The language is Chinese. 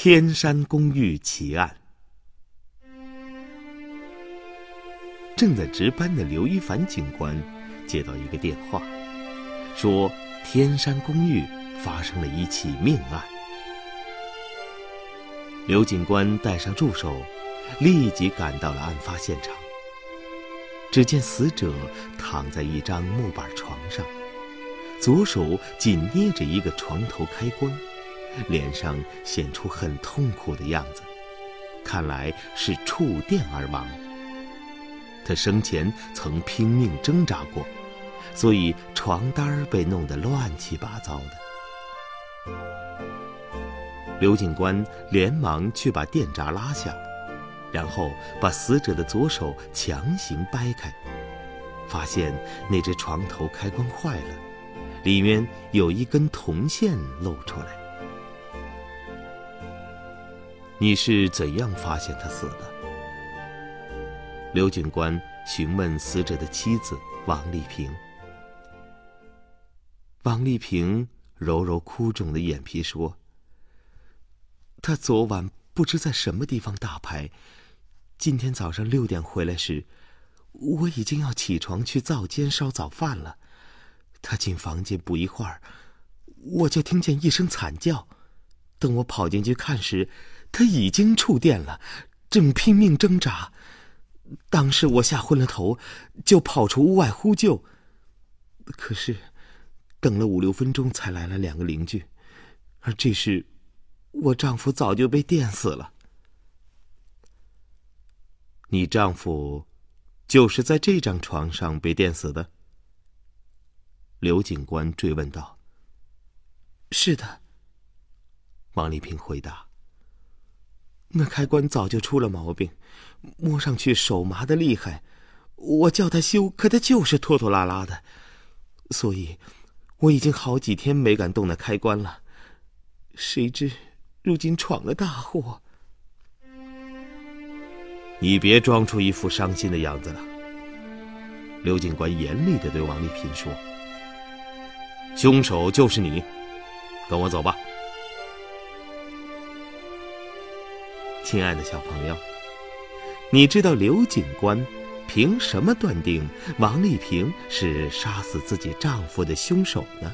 天山公寓奇案。正在值班的刘一凡警官接到一个电话，说天山公寓发生了一起命案。刘警官带上助手，立即赶到了案发现场。只见死者躺在一张木板床上，左手紧捏着一个床头开关，脸上显出很痛苦的样子，看来是触电而亡。他生前曾拼命挣扎过，所以床单被弄得乱七八糟的。刘警官连忙去把电闸拉下。然后把死者的左手强行掰开，发现那只床头开关坏了，里面有一根铜线露出来。你是怎样发现他死的？刘警官询问死者的妻子王丽萍。王丽萍揉揉哭肿的眼皮说：“他昨晚不知在什么地方打牌。”今天早上六点回来时，我已经要起床去灶间烧早饭了。他进房间不一会儿，我就听见一声惨叫。等我跑进去看时，他已经触电了，正拼命挣扎。当时我吓昏了头，就跑出屋外呼救。可是，等了五六分钟才来了两个邻居，而这时，我丈夫早就被电死了。你丈夫就是在这张床上被电死的？刘警官追问道。是的。王丽萍回答。那开关早就出了毛病，摸上去手麻的厉害，我叫他修，可他就是拖拖拉拉的，所以我已经好几天没敢动那开关了。谁知如今闯了大祸。你别装出一副伤心的样子了。刘警官严厉的对王丽萍说：“凶手就是你，跟我走吧。”亲爱的小朋友，你知道刘警官凭什么断定王丽萍是杀死自己丈夫的凶手呢？